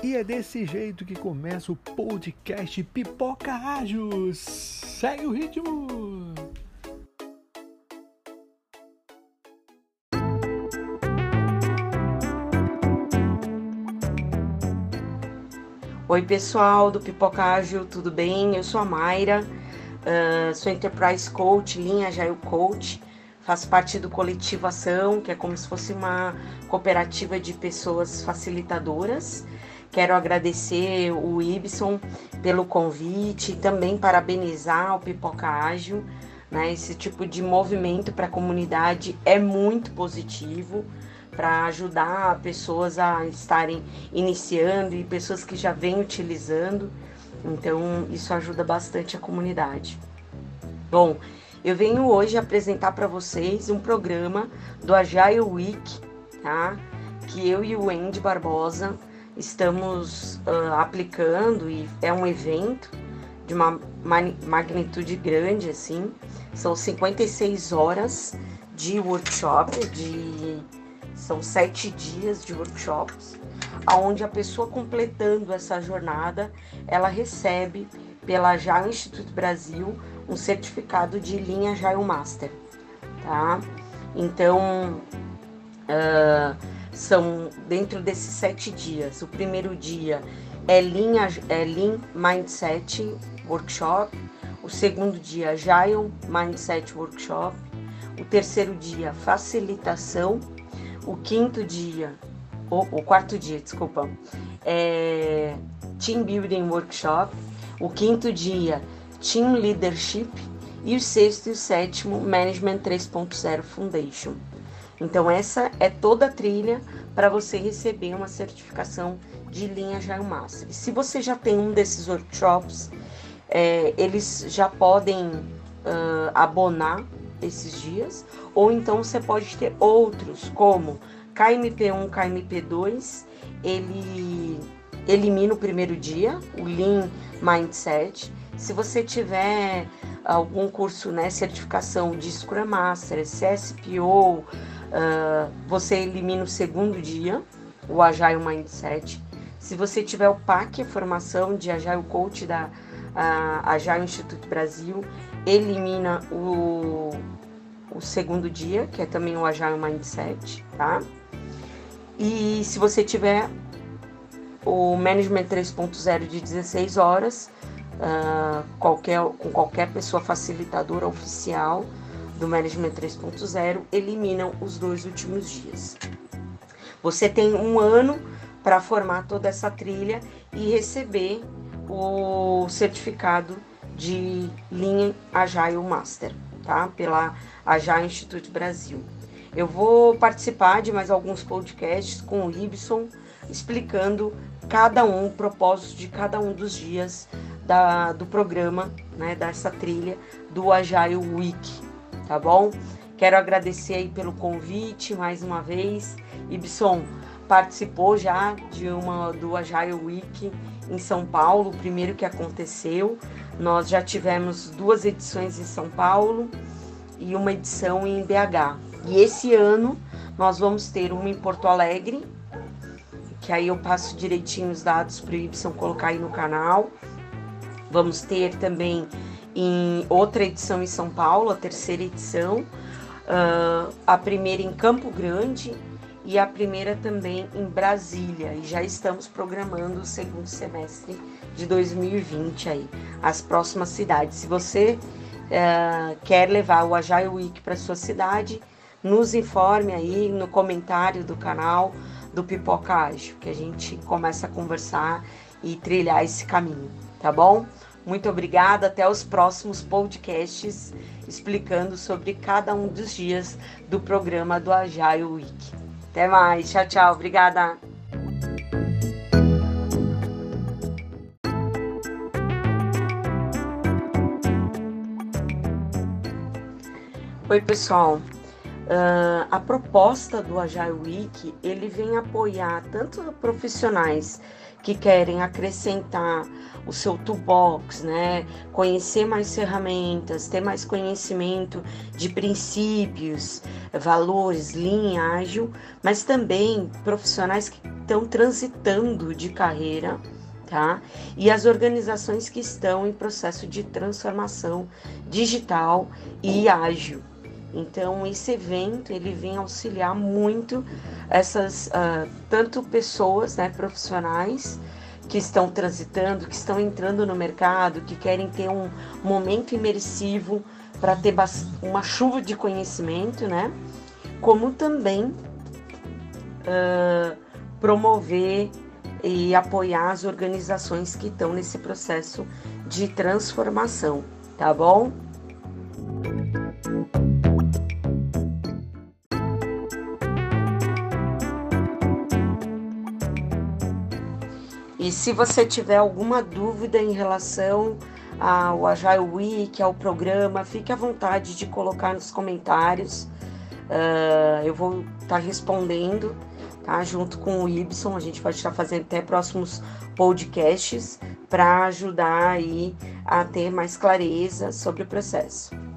E é desse jeito que começa o podcast Pipoca Ágil. Segue o ritmo! Oi, pessoal do Pipoca Ágil, tudo bem? Eu sou a Mayra, uh, sou Enterprise Coach, linha Agile Coach, faço parte do Coletivo Ação, que é como se fosse uma cooperativa de pessoas facilitadoras. Quero agradecer o Ibson pelo convite e também parabenizar o Pipoca Ágil. Né? Esse tipo de movimento para a comunidade é muito positivo para ajudar pessoas a estarem iniciando e pessoas que já vêm utilizando. Então, isso ajuda bastante a comunidade. Bom, eu venho hoje apresentar para vocês um programa do Agile Week, tá? Que eu e o Andy Barbosa estamos uh, aplicando e é um evento de uma magnitude grande, assim. São 56 horas de workshop, de são sete dias de workshops, onde a pessoa completando essa jornada, ela recebe pela Agile Instituto Brasil um certificado de linha Agile Master, tá? Então, uh, são dentro desses sete dias. O primeiro dia é linha é Lean Mindset Workshop. O segundo dia, Agile Mindset Workshop. O terceiro dia, facilitação o quinto dia, o, o quarto dia, desculpa, é Team Building Workshop. O quinto dia, Team Leadership. E o sexto e o sétimo, Management 3.0 Foundation. Então, essa é toda a trilha para você receber uma certificação de linha Agile Master. Se você já tem um desses workshops, é, eles já podem uh, abonar esses dias, ou então você pode ter outros, como KMP1, KMP2, ele elimina o primeiro dia, o Lean Mindset. Se você tiver algum curso, né, certificação de Scrum Master, CSPO, uh, você elimina o segundo dia, o Agile Mindset. Se você tiver o PAC, a formação de Agile Coach da uh, Agile Instituto Brasil, elimina o o segundo dia, que é também o Agile Mindset, tá? E se você tiver o Management 3.0 de 16 horas, uh, qualquer, com qualquer pessoa facilitadora oficial do Management 3.0, eliminam os dois últimos dias. Você tem um ano para formar toda essa trilha e receber o certificado de linha Agile Master, tá? Pela a Já Instituto Brasil. Eu vou participar de mais alguns podcasts com o Ibson, explicando cada um, o propósito de cada um dos dias da, do programa, né, dessa trilha do Agile Week, tá bom? Quero agradecer aí pelo convite mais uma vez. Ibson participou já de uma do Agile Week em São Paulo, o primeiro que aconteceu. Nós já tivemos duas edições em São Paulo e uma edição em BH. E esse ano nós vamos ter uma em Porto Alegre, que aí eu passo direitinho os dados para o Y colocar aí no canal. Vamos ter também em outra edição em São Paulo, a terceira edição, uh, a primeira em Campo Grande e a primeira também em Brasília. E já estamos programando o segundo semestre de 2020 aí, as próximas cidades. Se você uh, quer levar o Agile Week para sua cidade, nos informe aí no comentário do canal do Pipoca Ágil, que a gente começa a conversar e trilhar esse caminho, tá bom? Muito obrigada, até os próximos podcasts explicando sobre cada um dos dias do programa do Agile Week. Até mais, tchau, tchau, obrigada. Oi, pessoal. Uh, a proposta do Agile Week ele vem apoiar tanto profissionais que querem acrescentar o seu toolbox, né? Conhecer mais ferramentas, ter mais conhecimento de princípios, valores, linha ágil, mas também profissionais que estão transitando de carreira, tá? E as organizações que estão em processo de transformação digital e ágil. Então esse evento ele vem auxiliar muito essas uh, tanto pessoas, né, profissionais que estão transitando, que estão entrando no mercado, que querem ter um momento imersivo para ter uma chuva de conhecimento, né? Como também uh, promover e apoiar as organizações que estão nesse processo de transformação, tá bom? E se você tiver alguma dúvida em relação ao Agile Week, ao programa, fique à vontade de colocar nos comentários. Uh, eu vou estar tá respondendo, tá? Junto com o Ibson, a gente pode estar fazendo até próximos podcasts para ajudar aí a ter mais clareza sobre o processo.